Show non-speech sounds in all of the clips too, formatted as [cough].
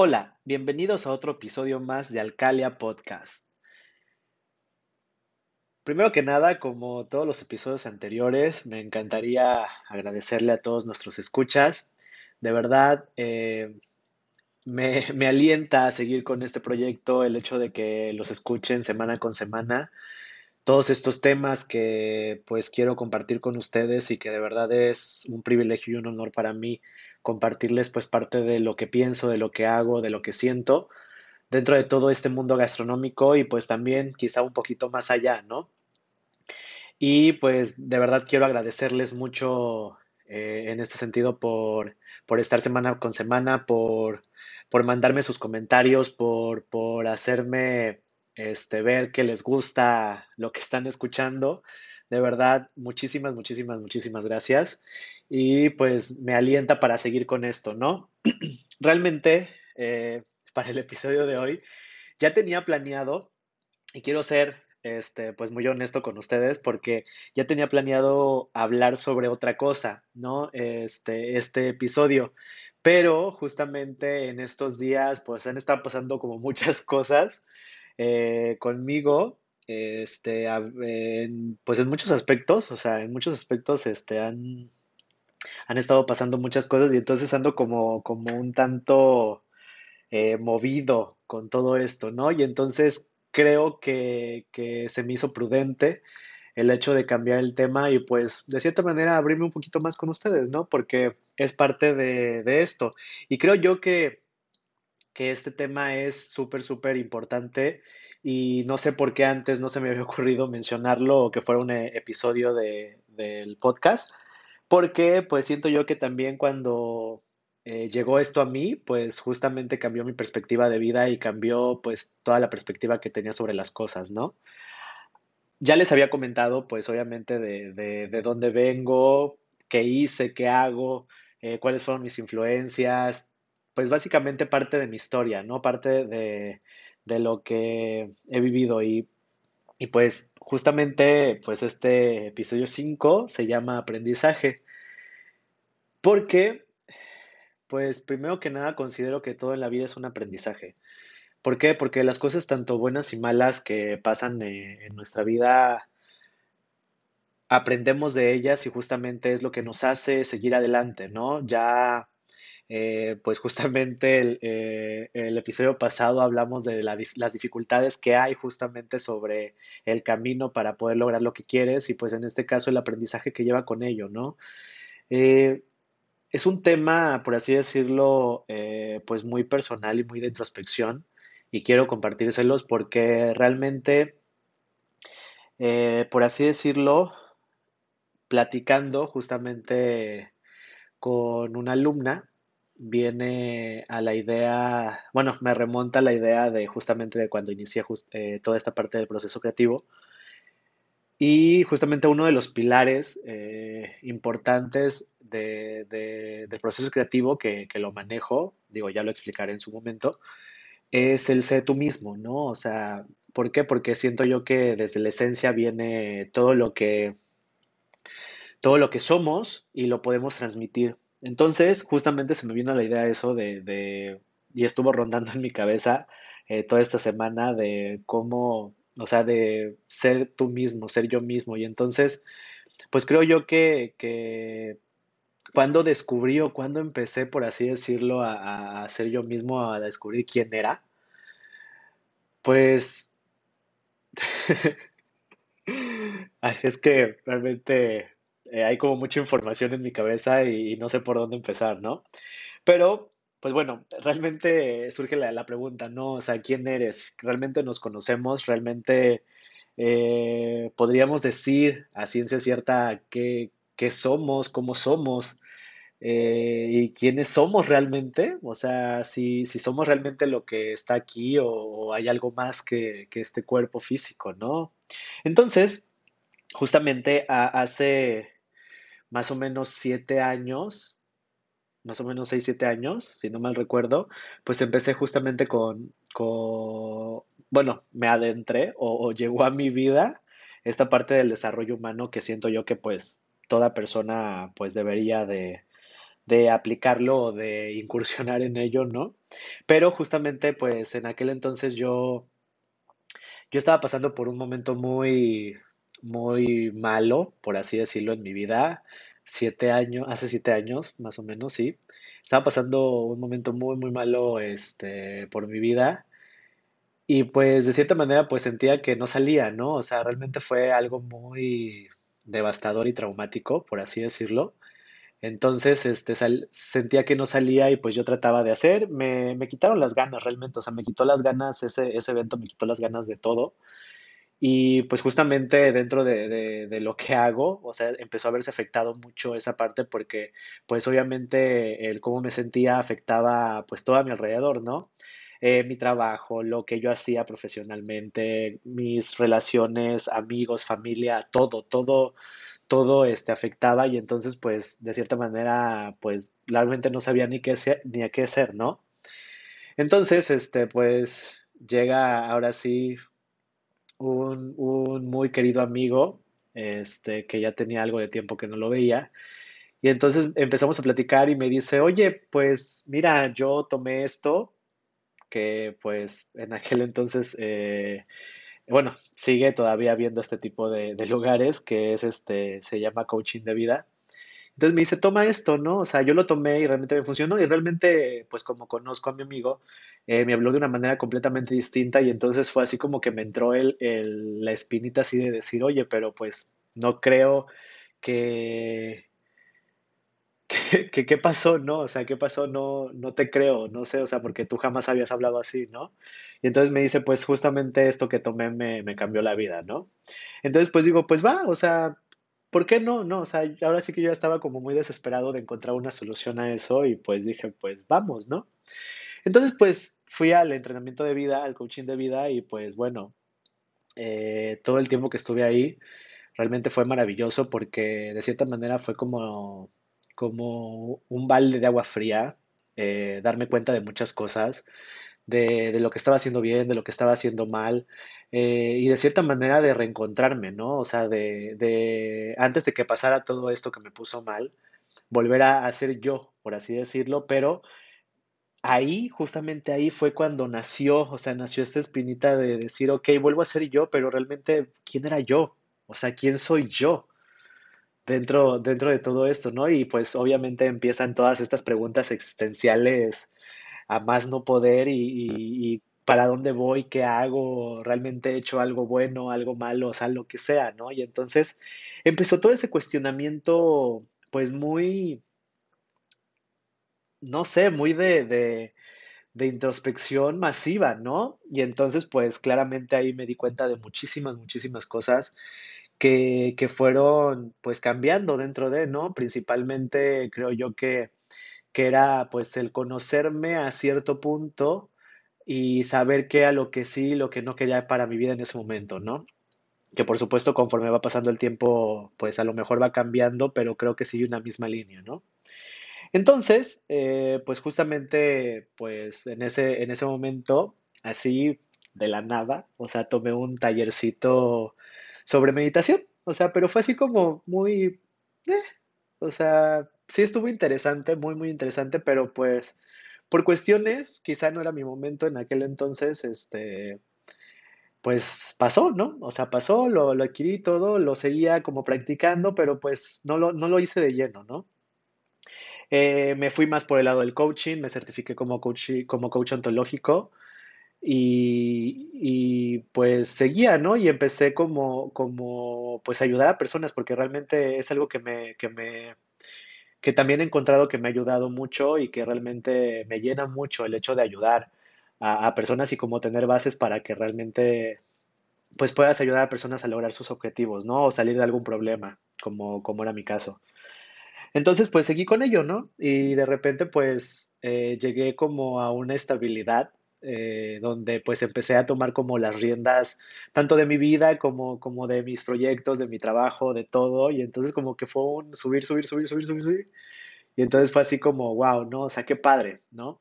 Hola, bienvenidos a otro episodio más de Alcalia Podcast. Primero que nada, como todos los episodios anteriores, me encantaría agradecerle a todos nuestros escuchas. De verdad, eh, me, me alienta a seguir con este proyecto el hecho de que los escuchen semana con semana. Todos estos temas que pues quiero compartir con ustedes y que de verdad es un privilegio y un honor para mí compartirles pues parte de lo que pienso, de lo que hago, de lo que siento dentro de todo este mundo gastronómico y pues también quizá un poquito más allá, ¿no? Y pues de verdad quiero agradecerles mucho eh, en este sentido por, por estar semana con semana, por, por mandarme sus comentarios, por, por hacerme este, ver que les gusta lo que están escuchando. De verdad, muchísimas, muchísimas, muchísimas gracias. Y pues me alienta para seguir con esto, ¿no? [clears throat] Realmente, eh, para el episodio de hoy, ya tenía planeado, y quiero ser este, pues muy honesto con ustedes porque ya tenía planeado hablar sobre otra cosa, ¿no? Este, este episodio. Pero justamente en estos días, pues han estado pasando como muchas [laughs] cosas eh, conmigo, este, pues en muchos aspectos, o sea, en muchos aspectos, este, han, han estado pasando muchas cosas y entonces ando como, como un tanto eh, movido con todo esto, ¿no? Y entonces creo que, que se me hizo prudente el hecho de cambiar el tema y pues de cierta manera abrirme un poquito más con ustedes, ¿no? Porque es parte de, de esto. Y creo yo que, que este tema es súper, súper importante y no sé por qué antes no se me había [laughs] ocurrido mencionarlo o que fuera un eh, episodio de, del podcast, porque pues siento yo que también cuando eh, llegó esto a mí, pues justamente cambió mi perspectiva de vida y cambió pues toda la perspectiva que tenía sobre las cosas, ¿no? Ya les había comentado pues obviamente de, de, de dónde vengo, qué hice, qué hago, eh, cuáles fueron mis influencias, pues básicamente parte de mi historia, ¿no? Parte de, de lo que he vivido y, y pues justamente pues este episodio 5 se llama aprendizaje porque pues primero que nada considero que todo en la vida es un aprendizaje. ¿Por qué? Porque las cosas tanto buenas y malas que pasan eh, en nuestra vida aprendemos de ellas y justamente es lo que nos hace seguir adelante, ¿no? Ya eh, pues justamente el, eh, el episodio pasado hablamos de las dificultades que hay justamente sobre el camino para poder lograr lo que quieres y pues en este caso el aprendizaje que lleva con ello, ¿no? Eh, es un tema, por así decirlo, pues muy personal y muy de introspección y quiero compartírselos porque realmente, por así decirlo, platicando justamente con una alumna, viene a la idea, bueno, me remonta a la idea de justamente de cuando inicié eh, toda esta parte del proceso creativo y justamente uno de los pilares eh, importantes de- de- del proceso creativo que, que lo manejo, digo, ya lo explicaré en su momento, es el ser tú mismo, ¿no? O sea, ¿por qué? Porque siento yo que desde la esencia viene todo lo que todo lo que somos y lo podemos transmitir. Entonces, justamente se me vino la idea eso de, de- y estuvo rondando en mi cabeza eh, toda esta semana de cómo, o sea, de ser tú mismo, ser yo mismo. Y entonces, pues creo yo que, que cuando descubrí o cuando empecé, por así decirlo, a, a ser yo mismo, a descubrir quién era, pues [laughs] es que realmente eh, hay como mucha información en mi cabeza y, no sé por dónde empezar, ¿no? Pero, pues bueno, realmente surge la, la pregunta, ¿no? O sea, ¿quién eres? ¿Realmente nos conocemos? ¿Realmente eh, podríamos decir a ciencia cierta qué, qué somos, cómo somos? eh, y quiénes somos realmente, o sea, si, si somos realmente lo que está aquí o, hay algo más que, que este cuerpo físico, ¿no? Entonces, justamente hace más o menos siete años, más o menos seis, siete años, si no mal recuerdo, pues empecé justamente con, con bueno, me adentré o, o llegó a mi vida esta parte del desarrollo humano que siento yo que pues toda persona pues debería de de aplicarlo o de incursionar en ello, ¿no? Pero justamente, pues en aquel entonces yo, yo estaba pasando por un momento muy, muy malo, por así decirlo, en mi vida. Siete años, hace siete años, más o menos, sí. Estaba pasando un momento muy, muy malo, este, por mi vida. Y pues de cierta manera, pues sentía que no salía, ¿no? O sea, realmente fue algo muy devastador y traumático, por así decirlo. Entonces, este, sal- sentía que no salía y pues yo trataba de hacer. Me, me quitaron las ganas realmente, o sea, me quitó las ganas, ese, ese evento me quitó las ganas de todo. Y pues justamente dentro de, de- lo que hago, o sea, empezó a verse afectado mucho esa parte porque pues obviamente el cómo me sentía afectaba pues todo a mi alrededor, ¿no? Eh, mi trabajo, lo que yo hacía profesionalmente, mis relaciones, amigos, familia, todo, todo todo este afectaba y entonces pues de cierta manera pues realmente no sabía ni qué hacer, ni a qué hacer, ¿no? Entonces este pues llega ahora sí un, un muy querido amigo este que ya tenía algo de tiempo que no lo veía y entonces empezamos a platicar y me dice, oye, pues mira, yo tomé esto que pues en aquel entonces eh, bueno, sigue todavía habiendo este tipo de, de lugares que es este, se llama coaching de vida. Entonces me dice, toma esto, ¿no? O sea, yo lo tomé y realmente me funcionó y realmente, pues como conozco a mi amigo, eh, me habló de una manera completamente distinta y entonces fue así como que me entró el, el- la espinita así de decir, oye, pero pues no creo que, que, ¿qué pasó? No, o sea, ¿qué pasó? No, no te creo, no sé, o sea, porque tú jamás habías hablado así, ¿no? Y entonces me dice, pues justamente esto que tomé me, me cambió la vida, ¿no? Entonces, pues digo, pues va, o sea, ¿por qué no? No, o sea, ahora sí que yo estaba como muy desesperado de encontrar una solución a eso y pues dije, pues vamos, ¿no? Entonces, pues fui al entrenamiento de vida, al coaching de vida y pues bueno, eh, todo el tiempo que estuve ahí realmente fue maravilloso porque de cierta manera fue como, como un balde de agua fría, eh, darme cuenta de muchas cosas de, de lo que estaba haciendo bien, de lo que estaba haciendo mal, eh, y de cierta manera de reencontrarme, ¿no? O sea, de, de antes de que pasara todo esto que me puso mal, volver a, ser yo, por así decirlo, pero ahí, justamente ahí fue cuando nació, o sea, nació esta espinita de decir, ok, vuelvo a ser yo, pero realmente, ¿quién era yo? O sea, ¿quién soy yo? Dentro, dentro de todo esto, ¿no? Y pues obviamente empiezan todas estas preguntas existenciales a más no poder y, y- para dónde voy, qué hago, realmente he hecho algo bueno, algo malo, o sea, lo que sea, ¿no? Y entonces empezó todo ese cuestionamiento, pues muy, no sé, muy de, de, de introspección masiva, ¿no? Y entonces, pues claramente ahí me di cuenta de muchísimas, muchísimas cosas que, que fueron, pues cambiando dentro de, ¿no? Principalmente creo yo que que era pues el conocerme a cierto punto y saber qué era lo que sí y lo que no quería para mi vida en ese momento, ¿no? Que por supuesto conforme va pasando el tiempo, pues a lo mejor va cambiando, pero creo que sigue una misma línea, ¿no? Entonces, eh, pues justamente, pues en ese, en ese momento, así de la nada, o sea, tomé un tallercito sobre meditación, o sea, pero fue así como muy, eh, o sea, sí estuvo interesante, muy, muy interesante, pero pues por cuestiones, quizá no era mi momento en aquel entonces, este, pues pasó, ¿no? O sea, pasó, lo, lo adquirí todo, lo seguía como practicando, pero pues no lo, no lo hice de lleno, ¿no? Eh, me fui más por el lado del coaching, me certifiqué como coach, como coach ontológico. y, y, pues seguía, ¿no? Y empecé como, como pues ayudar a personas porque realmente es algo que me, que me, que también he encontrado que me ha ayudado mucho y que realmente me llena mucho el hecho de ayudar a, personas y como tener bases para que realmente pues puedas ayudar a personas a lograr sus objetivos, ¿no? O salir de algún problema, como, como era mi caso. Entonces, pues seguí con ello, ¿no? Y de repente, pues eh, llegué como a una estabilidad eh, donde pues empecé a tomar como las riendas tanto de mi vida como, como de mis proyectos, de mi trabajo, de todo. Y entonces como que fue un subir, subir, subir, subir, subir, subir. Y entonces fue así como, wow, ¿no? O sea, qué padre, ¿no?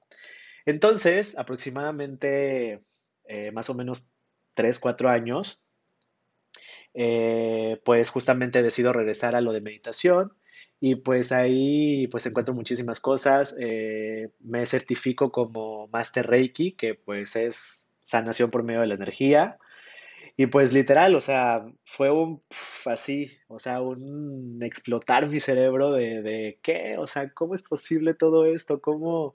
Entonces, aproximadamente eh, más o menos tres, cuatro años, eh, pues justamente decido regresar a lo de meditación y pues ahí pues encuentro muchísimas cosas. eh, me certifico como Master Reiki, que pues es sanación por medio de la energía. Y pues literal, o sea, fue un pf, así, o sea, un explotar mi cerebro de, de ¿qué? O sea, ¿cómo es posible todo esto? ¿Cómo,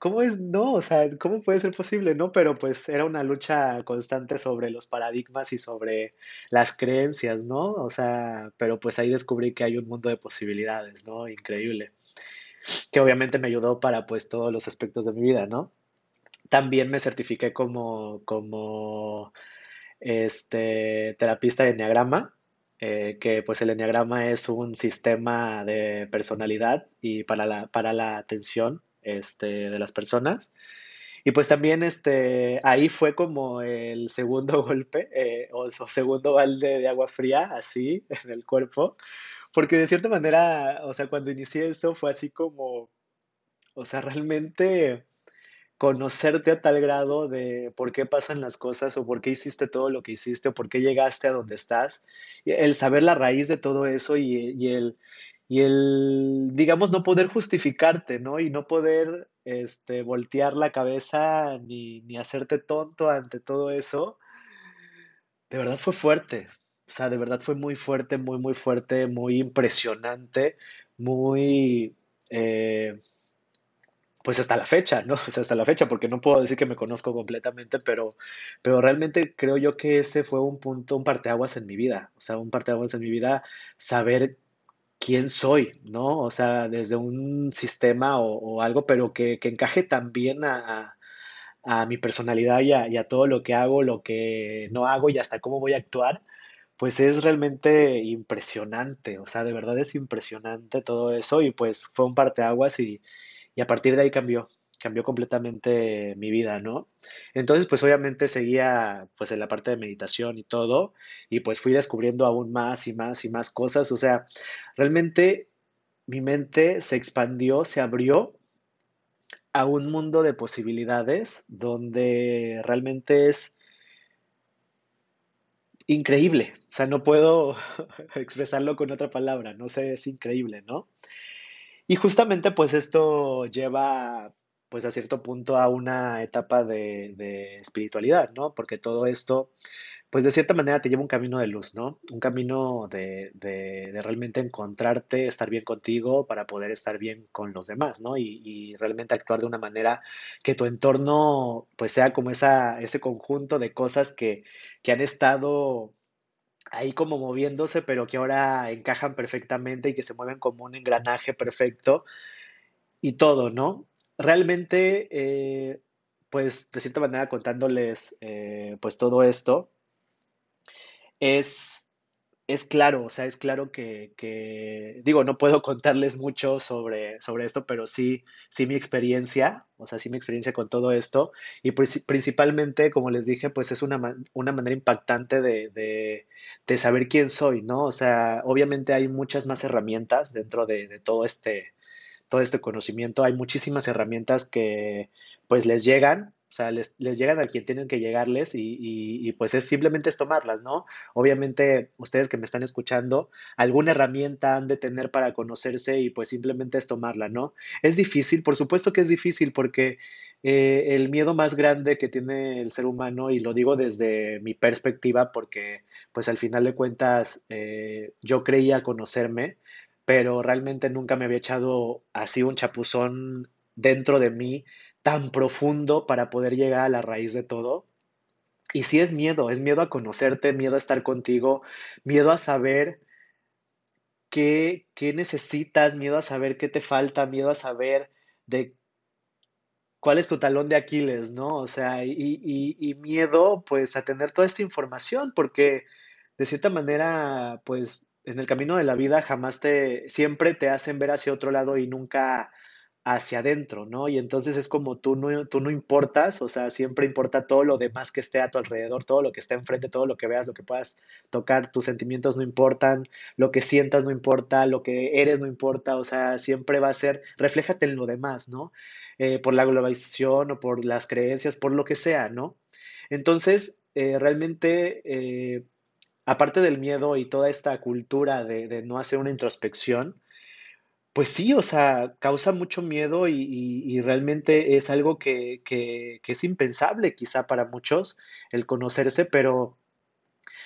cómo es? No, o sea, ¿cómo puede ser posible? No, pero pues era una lucha constante sobre los paradigmas y sobre las creencias, ¿no? O sea, pero pues ahí descubrí que hay un mundo de posibilidades, ¿no? Increíble. Que obviamente me ayudó para pues todos los aspectos de mi vida, ¿no? También me certifiqué como, como este, terapista de enneagrama, eh, que pues el enneagrama es un sistema de personalidad y para la, para la atención este, de las personas. Y pues también este, ahí fue como el segundo [laughs] golpe eh, o, segundo balde de agua fría, así, [laughs] en el cuerpo, porque de cierta manera, o sea, cuando inicié eso fue así como, o sea, realmente conocerte a tal grado de por qué pasan las cosas o por qué hiciste todo lo que hiciste o por qué llegaste a donde estás, el saber la raíz de todo eso y el, y el, digamos, no poder justificarte, ¿no? Y no poder, este, voltear la cabeza ni, ni hacerte tonto ante todo eso, de verdad fue fuerte. O sea, de verdad fue muy fuerte, muy, muy fuerte, muy impresionante, muy, eh, pues hasta la fecha, ¿no? [laughs] O sea, hasta la fecha, porque no puedo decir que me conozco completamente, pero, pero realmente creo yo que ese fue un punto, un parteaguas en mi vida. O sea, un parteaguas en mi vida, saber quién soy, ¿no? O sea, desde un sistema o, algo, pero que, encaje también a, mi personalidad y a, y a todo lo que hago, lo que no hago y hasta cómo voy a actuar, pues es realmente impresionante. O sea, de verdad es impresionante todo eso y pues fue un parteaguas y, y a partir de ahí cambió, cambió completamente mi vida, ¿no? Entonces, pues obviamente seguía pues en la parte de meditación y todo, y pues fui descubriendo aún más y más y más cosas, o sea, realmente mi mente se expandió, se abrió a un mundo de posibilidades donde realmente es increíble, o sea, no puedo [laughs] expresarlo con otra palabra, no sé, es increíble, ¿no? Y justamente pues esto lleva pues a cierto punto a una etapa de, de espiritualidad, ¿no? Porque todo esto pues de cierta manera te lleva un camino de luz, ¿no? Un camino de, realmente encontrarte, estar bien contigo para poder estar bien con los demás, ¿no? Y, y realmente actuar de una manera que tu entorno pues sea como esa, ese conjunto de cosas que, que han estado ahí como moviéndose, pero que ahora encajan perfectamente y que se mueven como un engranaje perfecto y todo, ¿no? Realmente, eh, pues de cierta manera contándoles eh, pues todo esto, es, es claro, o sea, es claro que, que, digo, no puedo [laughs] contarles mucho sobre, sobre esto, pero sí, sí mi experiencia, o sea, sí mi experiencia con todo esto, y pues, principalmente, como les dije, pues es una, una manera impactante de, de, de saber quién soy, ¿no? O sea, obviamente hay muchas más herramientas dentro de, de todo este, todo este conocimiento. Hay muchísimas herramientas que pues les llegan, o sea, les, llegan a quien tienen que llegarles y, y- y, pues es simplemente es tomarlas, ¿no? Obviamente ustedes que me están escuchando, alguna herramienta han de tener para conocerse y pues simplemente es tomarla, ¿no? Es difícil, por supuesto que es difícil porque eh, el miedo más grande que tiene el ser humano, y lo digo desde mi perspectiva porque pues al final de cuentas eh, yo creía conocerme, pero realmente nunca me había echado así un chapuzón dentro de mí tan profundo para poder llegar a la raíz de todo. Y sí es miedo, es miedo a conocerte, miedo a estar contigo, miedo a saber qué, qué necesitas, miedo a saber qué te falta, miedo a saber de cuál es tu talón de Aquiles, ¿no? O sea, y, y- y miedo pues a tener toda esta información, porque de cierta manera, pues en el camino de la vida jamás te, siempre te hacen ver hacia otro lado y nunca hacia adentro, ¿no? Y entonces es como tú no, tú no importas, o sea, siempre importa todo lo demás que esté a tu alrededor, todo lo que esté enfrente, todo lo que veas, lo que puedas tocar, tus sentimientos no importan, lo que sientas no importa, lo que eres no importa, o sea, siempre va a ser, refléjate en lo demás, ¿no? Eh, por la globalización o por las creencias, por lo que sea, ¿no? Entonces, eh, realmente, eh, aparte del miedo y toda esta cultura de, de no hacer una introspección, pues sí, o sea, causa mucho miedo y, realmente es algo que, es impensable quizá para muchos el conocerse, pero,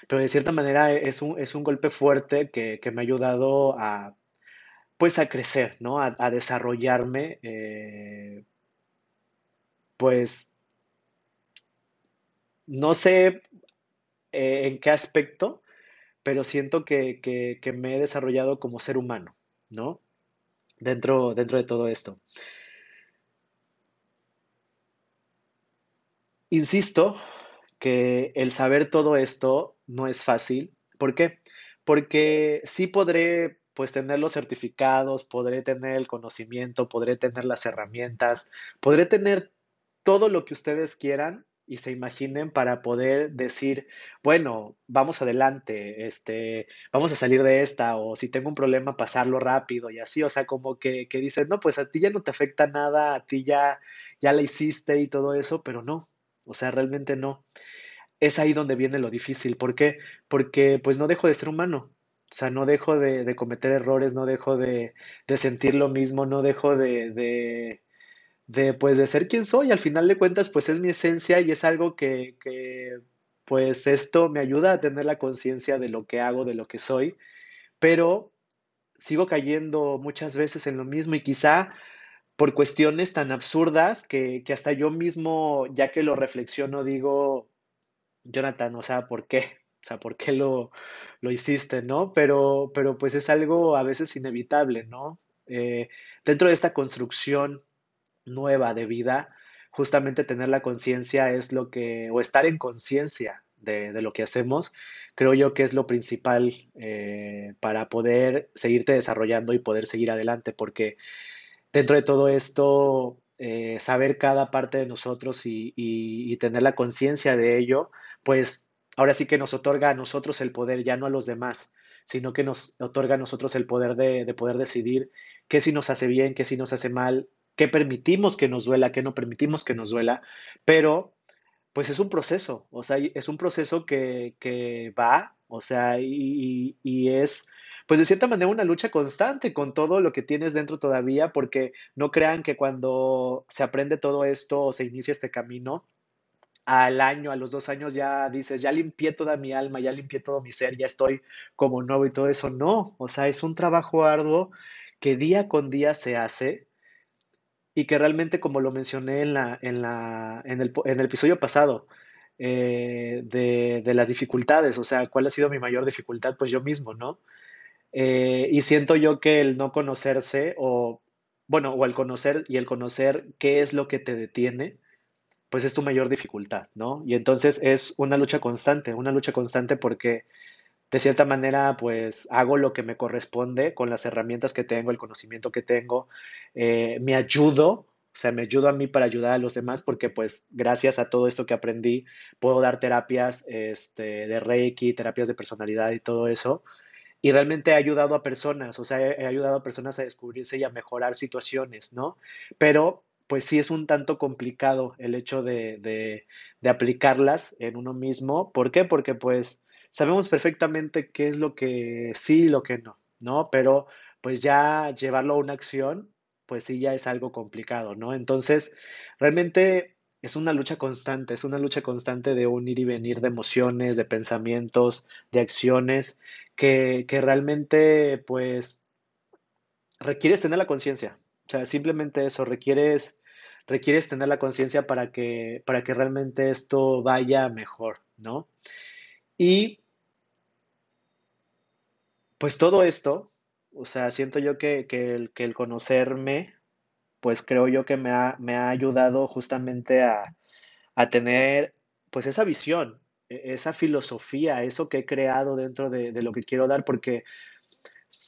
pero de cierta manera es un, es un golpe fuerte que, me ha ayudado a, pues a crecer, ¿no? A, desarrollarme, eh, pues no sé eh, en qué aspecto, pero siento que- que me he desarrollado como ser humano, ¿no? Dentro, dentro de todo esto. Insisto que el saber todo esto no es fácil. ¿Por qué? Porque sí podré, pues, tener los certificados, podré tener el conocimiento, podré tener las herramientas, podré tener todo lo que ustedes quieran y se imaginen para poder decir, bueno, vamos adelante, este, vamos a salir de esta, o si tengo un problema, pasarlo rápido y así, o sea, como que, que dicen, no, pues a ti ya no te afecta nada, a ti ya, ya la hiciste y todo eso, pero no, o sea, realmente no. Es ahí donde viene lo difícil. ¿Por qué? Porque pues no dejo de ser humano. O sea, no dejo de, de cometer errores, no dejo de, de sentir lo mismo, no dejo de, de, de, pues de ser quien soy. Al final de cuentas, pues es mi esencia y es algo que, que pues esto me ayuda a tener la conciencia de lo que hago, de lo que soy, pero sigo cayendo muchas veces en lo mismo y quizá por cuestiones tan absurdas que, que hasta yo mismo, ya que lo reflexiono, digo, Jonathan, o sea, ¿por qué? O sea, ¿por qué lo, lo hiciste, no? Pero, pero pues es algo a veces inevitable, ¿no? Eh, dentro de esta construcción nueva de vida, justamente tener la conciencia es lo que, o estar en conciencia de, de lo que hacemos, creo yo que es lo principal eh, para poder seguirte desarrollando y poder seguir adelante, porque dentro de todo esto, eh, saber cada parte de nosotros y, y- tener la conciencia de ello, pues ahora sí que nos otorga a nosotros el poder, ya no a los demás, sino que nos otorga a nosotros el poder de, de poder decidir qué sí nos hace bien, qué sí nos hace mal, qué permitimos que nos duela, qué no permitimos que nos duela, pero pues es un proceso, o sea, es un proceso que, que va, o sea, y, y es, pues de cierta manera una lucha constante con todo lo que tienes dentro todavía, porque no crean que cuando se aprende todo esto o se inicia este camino, al año, a los dos años ya dices, ya limpié toda mi alma, ya limpié todo mi ser, ya estoy como nuevo y todo eso. No, o sea, es un trabajo arduo que día con día se hace y que realmente, como lo mencioné en la, en la, en el, en el episodio pasado, eh, de, de las dificultades, o sea, ¿cuál ha sido mi mayor dificultad? Pues yo mismo, ¿no? Eh, y siento yo que el no conocerse o, bueno, o el conocer y el conocer qué es lo que te detiene, pues es tu mayor dificultad, ¿no? Y entonces es una lucha constante, una lucha constante porque de cierta manera, pues hago lo que me corresponde con las herramientas que tengo, el conocimiento que tengo, eh, me ayudo, o sea, me ayudo a mí para ayudar a los demás porque pues gracias a todo esto que aprendí, puedo dar terapias, este, de Reiki, terapias de personalidad y todo eso. Y realmente he ayudado a personas, o sea, he, ayudado a personas a descubrirse y a mejorar situaciones, ¿no? Pero pues sí es un tanto complicado el hecho de, de aplicarlas en uno mismo. ¿Por qué? Porque pues sabemos perfectamente qué es lo que sí y lo que no, ¿no? Pero pues ya llevarlo a una acción, pues sí ya es algo complicado, ¿no? Entonces, realmente es una lucha constante, es una lucha constante de un ir y venir de emociones, de pensamientos, de acciones, que, que realmente pues requieres tener la conciencia. O sea, simplemente eso, requieres, requieres tener la conciencia para que, para que realmente esto vaya mejor, ¿no? Y pues todo esto, o sea, siento yo que, que el, que el conocerme, pues creo yo que me ha, me ha ayudado justamente a, a tener pues esa visión, e- esa filosofía, eso que he creado dentro de, lo que quiero dar, porque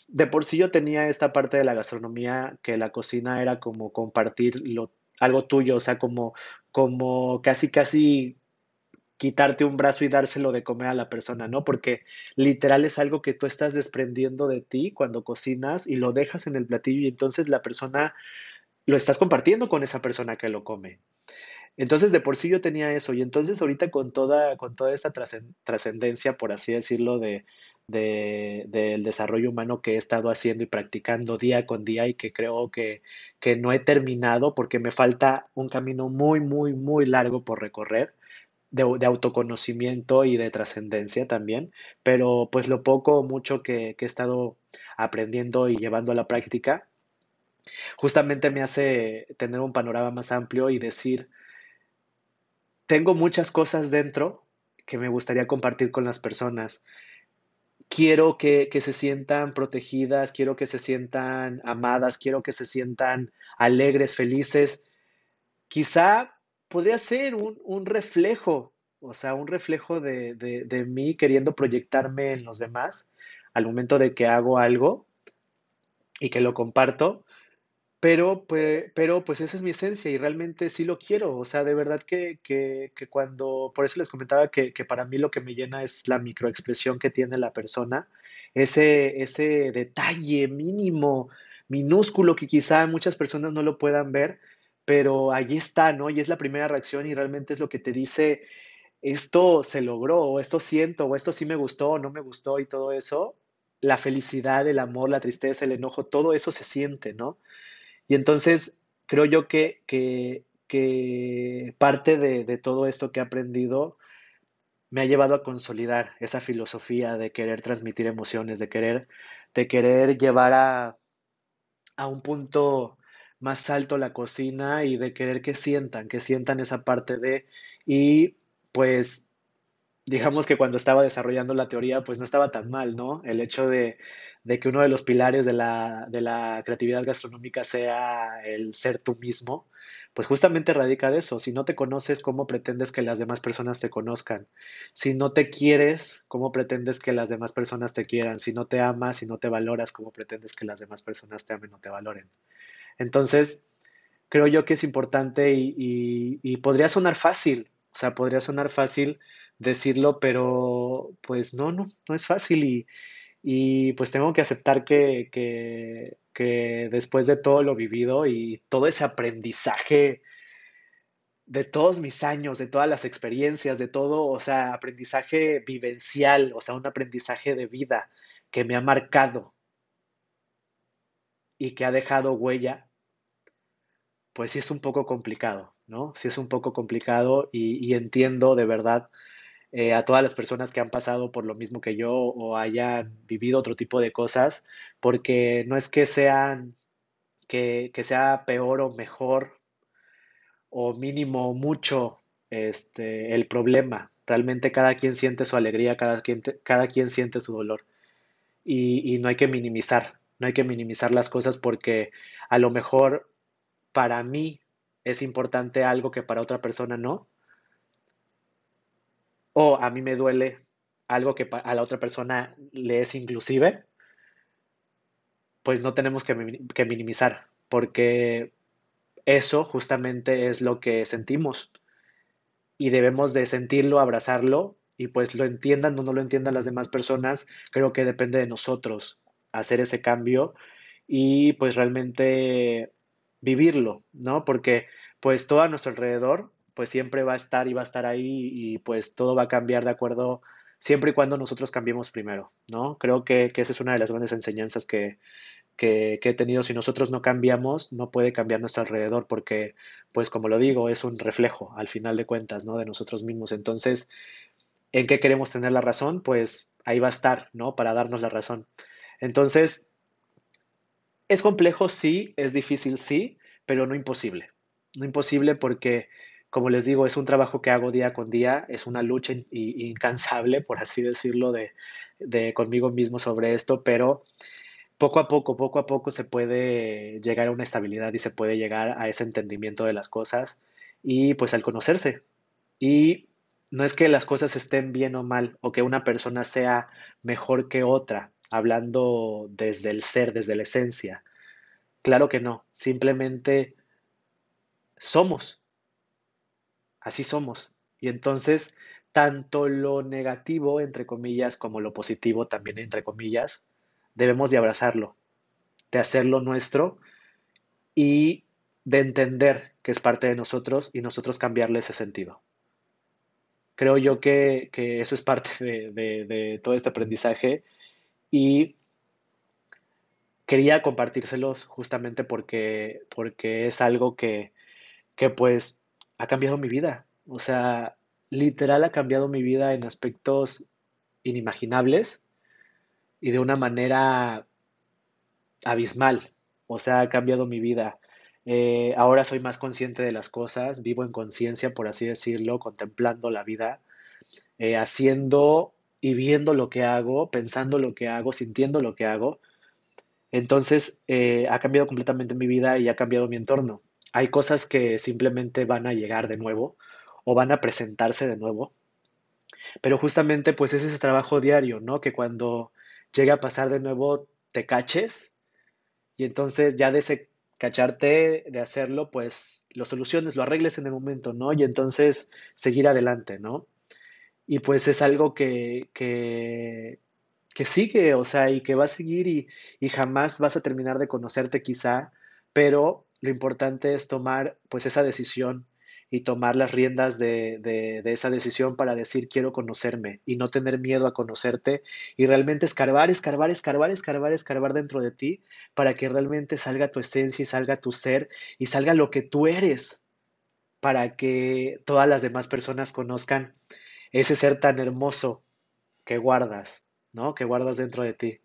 de por sí yo tenía esta parte de la gastronomía, que la cocina era como compartir lo, algo tuyo, o sea, como, como casi, casi quitarte un brazo y dárselo de comer a la persona, ¿no? Porque literal es algo que tú estás desprendiendo de ti cuando cocinas y lo dejas en el platillo y entonces la persona lo estás compartiendo con esa persona que lo come. Entonces, de por sí yo tenía eso, y entonces ahorita con toda, con toda esta trascen- trascendencia, por así decirlo, de, de- del desarrollo humano que he estado haciendo y practicando día con día y que creo que, que no he terminado porque me falta un camino muy, muy, muy largo por recorrer, de, autoconocimiento y de trascendencia también, pero pues lo poco o mucho que, que he estado aprendiendo y llevando a la práctica, justamente me hace tener un panorama más amplio y decir, tengo muchas cosas dentro que me gustaría compartir con las personas. Quiero que, que se sientan protegidas, quiero que se sientan amadas, quiero que se sientan alegres, felices. Quizá podría ser un, un reflejo, o sea, un reflejo de, de, de mí queriendo proyectarme en los demás al momento de que hago algo y que lo comparto. Pero pues, pero pues esa es mi esencia y realmente sí lo quiero. O sea, de verdad que, que, que cuando, por eso les comentaba que, que para mí lo que me llena es la microexpresión que tiene la persona, ese, ese detalle mínimo, minúsculo que quizá muchas personas no lo puedan ver, pero allí está, ¿no? Y es la primera reacción y realmente es lo que te dice, esto se logró, o esto siento, o esto sí me gustó, o no me gustó y todo eso. La felicidad, el amor, la tristeza, el enojo, todo eso se siente, ¿no? Y entonces creo yo que, que, que parte de, de todo esto que he aprendido me ha llevado a consolidar esa filosofía de querer transmitir emociones, de querer, de querer llevar a, a un punto más alto la cocina y de querer que sientan, que sientan esa parte de... Y pues digamos que cuando estaba desarrollando la teoría, pues no estaba tan mal, ¿no? El hecho de, de que uno de los pilares de la, de la creatividad gastronómica sea el ser tú mismo, pues justamente radica de eso. Si no te conoces, ¿cómo pretendes que las demás personas te conozcan? Si no te quieres, ¿cómo pretendes que las demás personas te quieran? Si no te amas, si no te valoras, ¿cómo pretendes que las demás personas te amen o te valoren? Entonces, creo yo que es importante y, podría sonar fácil, o sea, podría sonar fácil decirlo, pero pues no, no, no es fácil y, pues tengo que aceptar que, que después de todo lo vivido y todo ese aprendizaje de todos mis años, de todas las experiencias, de todo, o sea, aprendizaje vivencial, o sea, un aprendizaje de vida que me ha marcado y que ha dejado huella, pues sí es un poco complicado, ¿no? Sí es un poco complicado y, entiendo de verdad eh, a todas las personas que han pasado por lo mismo que yo o hayan vivido otro tipo de cosas, porque no es que sean, que, sea peor o mejor o mínimo mucho este, el problema. Realmente cada quien siente su alegría, cada quien, cada quien siente su dolor y no hay que minimizar, no hay que minimizar las cosas porque a lo mejor para mí es importante algo que para otra persona no, o a mí me duele algo que a la otra persona le es inclusive, pues no tenemos que, que minimizar, porque eso justamente es lo que sentimos y debemos de sentirlo, abrazarlo y pues lo entiendan o no lo entiendan las demás personas, creo que depende de nosotros hacer ese cambio y pues realmente vivirlo, ¿no? Porque pues todo a nuestro alrededor pues siempre va a estar y va a estar ahí y pues todo va a cambiar de acuerdo siempre y cuando nosotros cambiemos primero, ¿no? Creo que, que esa es una de las grandes enseñanzas que, que, que he tenido. Si nosotros no cambiamos, no puede cambiar nuestro alrededor porque, pues como lo digo, es un reflejo al final de cuentas, ¿no? De nosotros mismos. Entonces, ¿en qué queremos tener la razón? Pues ahí va a estar, ¿no? Para darnos la razón. Entonces, es complejo, sí, es difícil, sí, pero no imposible. no imposible porque, como les digo, es un trabajo que hago día con día, es una lucha incansable, por así decirlo, de, de conmigo mismo sobre esto, pero poco a poco, poco a poco se puede llegar a una estabilidad y se puede llegar a ese entendimiento de las cosas y pues al conocerse. Y no es que las cosas estén bien o mal o que una persona sea mejor que otra, hablando desde el ser, desde la esencia. Claro que no, simplemente somos, así somos. Y entonces, tanto lo negativo, entre comillas, como lo positivo, también, entre comillas, debemos de abrazarlo, de hacerlo nuestro y de entender que es parte de nosotros y nosotros cambiarle ese sentido. Creo yo que, eso es parte de todo este aprendizaje y quería compartírselos justamente porque, porque es algo que, que pues ha cambiado mi vida. O sea, literal ha cambiado mi vida en aspectos inimaginables y de una manera abismal. O sea, ha cambiado mi vida. Eh, ahora soy más consciente de las cosas, vivo en conciencia, por así decirlo, contemplando la vida, eh, haciendo y viendo lo que hago, pensando lo que hago, sintiendo lo que hago. Entonces, eh, ha cambiado completamente mi vida y ha cambiado mi entorno. Hay cosas que simplemente van a llegar de nuevo o van a presentarse de nuevo, pero justamente pues es ese trabajo diario, ¿no? Que cuando llega a pasar de nuevo te caches y entonces ya de ese cacharte, de hacerlo, pues lo soluciones, lo arregles en el momento, ¿no? Y entonces seguir adelante, ¿no? Y pues es algo que, que, que sigue, o sea, y que va a seguir y, y jamás vas a terminar de conocerte quizá, pero lo importante es tomar pues esa decisión y tomar las riendas de, de, esa decisión para decir quiero conocerme y no tener miedo a conocerte y realmente escarbar, escarbar, escarbar, escarbar, escarbar dentro de ti para que realmente salga tu esencia y salga tu ser y salga lo que tú eres para que todas las demás personas conozcan ese ser tan hermoso que guardas, ¿no? Que guardas dentro de ti.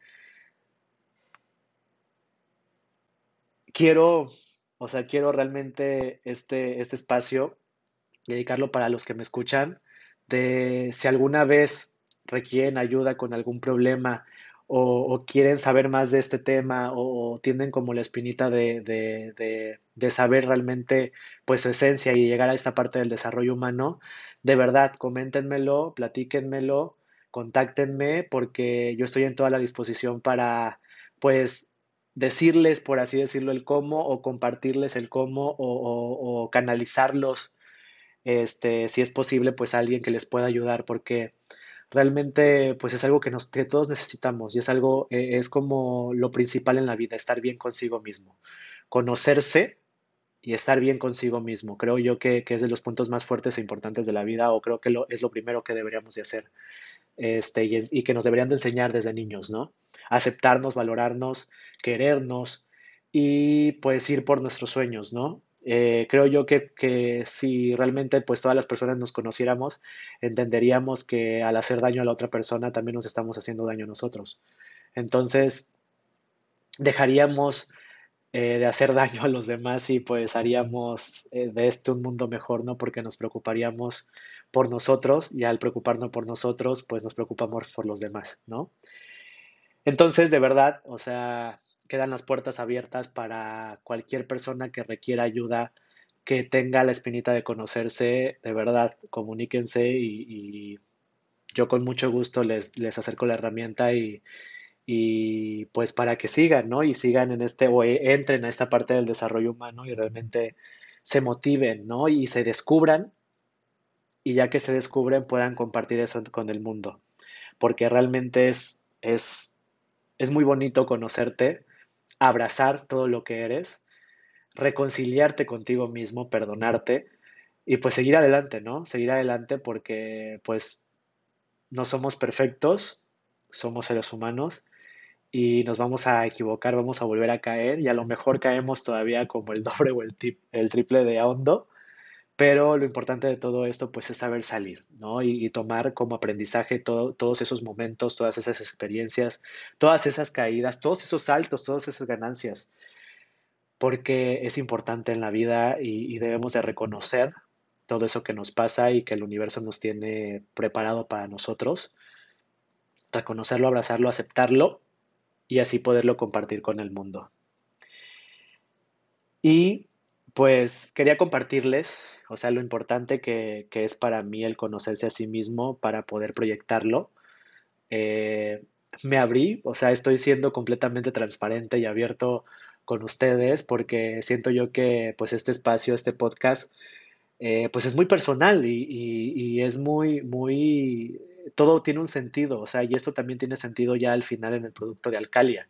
Quiero, o sea, quiero realmente este, este espacio dedicarlo para los que me escuchan, de si alguna vez requieren ayuda con algún problema o, quieren saber más de este tema o, tienen como la espinita de, de, de, de saber realmente pues su esencia y llegar a esta parte del desarrollo humano, de verdad, coméntenmelo, platíquenmelo, contáctenme porque yo estoy en toda la disposición para pues decirles, por así decirlo, el cómo o compartirles el cómo o, o- canalizarlos este, si es posible, pues a alguien que les pueda ayudar, porque realmente, pues es algo que nos, todos necesitamos y es algo, eh, es como lo principal en la vida, estar bien consigo mismo, conocerse y estar bien consigo mismo. Creo yo que, que es de los puntos más fuertes e importantes de la vida, o creo que lo, es lo primero que deberíamos de hacer, este, y, que nos deberían de enseñar desde niños, ¿no? Aceptarnos, valorarnos, querernos y pues ir por nuestros sueños, ¿no? Eh, creo yo que, que si realmente pues todas las personas nos conociéramos, entenderíamos que al hacer daño a la otra persona también nos estamos haciendo daño a nosotros. Entonces, dejaríamos eh, de hacer daño a los demás y pues haríamos eh, de este un mundo mejor, ¿no? Porque nos preocuparíamos por nosotros y al preocuparnos por nosotros, pues nos preocupamos por los demás, ¿no? Entonces, de verdad, o sea, quedan las puertas abiertas para cualquier persona que requiera ayuda, que tenga la espinita de conocerse, de verdad, comuníquense y, y yo con mucho gusto les, les acerco la herramienta y, y pues para que sigan, ¿no? Y sigan en este, o e- entren a esta parte del desarrollo humano y realmente se motiven, ¿no? Y se descubran y ya que se descubren puedan compartir eso con el mundo, porque realmente es, es, es muy bonito conocerte, abrazar todo lo que eres, reconciliarte contigo mismo, perdonarte y pues seguir adelante, ¿no? Seguir adelante porque pues no somos perfectos, somos seres humanos y nos vamos a equivocar, vamos a volver a caer y a lo mejor caemos todavía como el doble o el, tip- el triple de hondo, pero lo importante de todo esto pues es saber salir, ¿no? Y, y tomar como aprendizaje todo- todos esos momentos, todas esas experiencias, todas esas caídas, todos esos saltos, todas esas ganancias. Porque es importante en la vida y, y debemos de reconocer todo eso que nos pasa y que el universo nos tiene preparado para nosotros, reconocerlo, abrazarlo, aceptarlo y así poderlo compartir con el mundo. Y pues quería compartirles, o sea, lo importante que, que es para mí el conocerse a sí mismo para poder proyectarlo. Eh, me abrí, o sea, estoy siendo completamente transparente y abierto con ustedes porque siento yo que pues este espacio, este podcast, eh, pues es muy personal y, y- y es muy, muy, todo tiene un sentido, o sea, y esto también tiene sentido ya al final en el producto de Alcalia,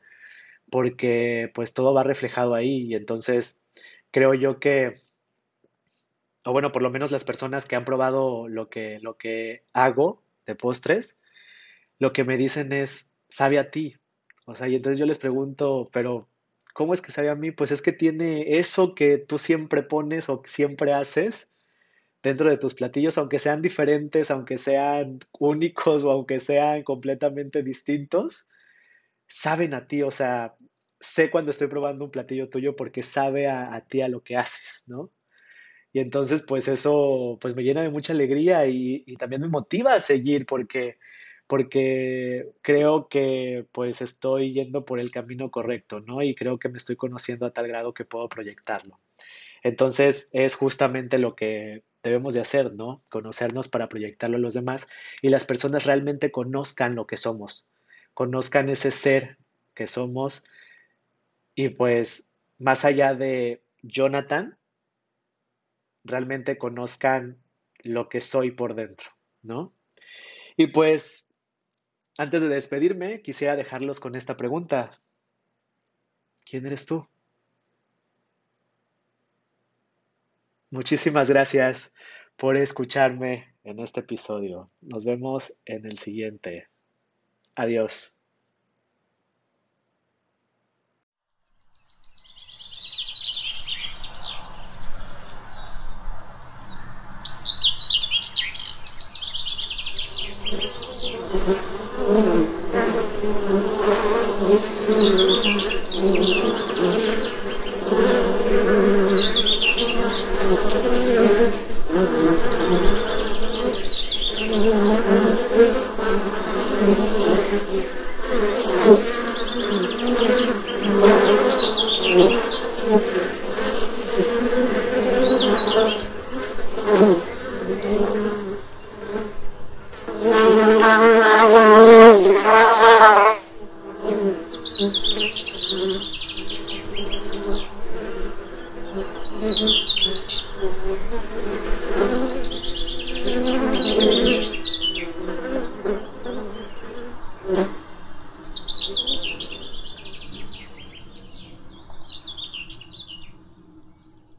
porque pues todo va reflejado ahí y entonces creo yo que, o bueno, por lo menos las personas que han probado lo que, lo que hago de postres, lo que me dicen es, sabe a ti. O sea, y entonces yo les pregunto, pero ¿cómo es que sabe a mí? Pues es que tiene eso que tú siempre pones o siempre haces dentro de tus platillos, aunque sean diferentes, aunque sean únicos o aunque sean completamente distintos, saben a ti. O sea, sé cuando estoy probando un platillo tuyo porque sabe a, a ti a lo que haces, ¿no? Y entonces, pues eso, pues me llena de mucha alegría y, y también me motiva a seguir porque, porque creo que pues estoy yendo por el camino correcto, ¿no? Y creo que me estoy conociendo a tal grado que puedo proyectarlo. Entonces, es justamente lo que debemos de hacer, ¿no? Conocernos para proyectarlo a los demás y las personas realmente conozcan lo que somos, conozcan ese ser que somos y pues más allá de Jonathan, realmente conozcan lo que soy por dentro, ¿no? Y pues, antes de despedirme, quisiera dejarlos con esta pregunta. ¿Quién eres tú? Muchísimas gracias por escucharme en este episodio. Nos vemos en el siguiente. Adiós.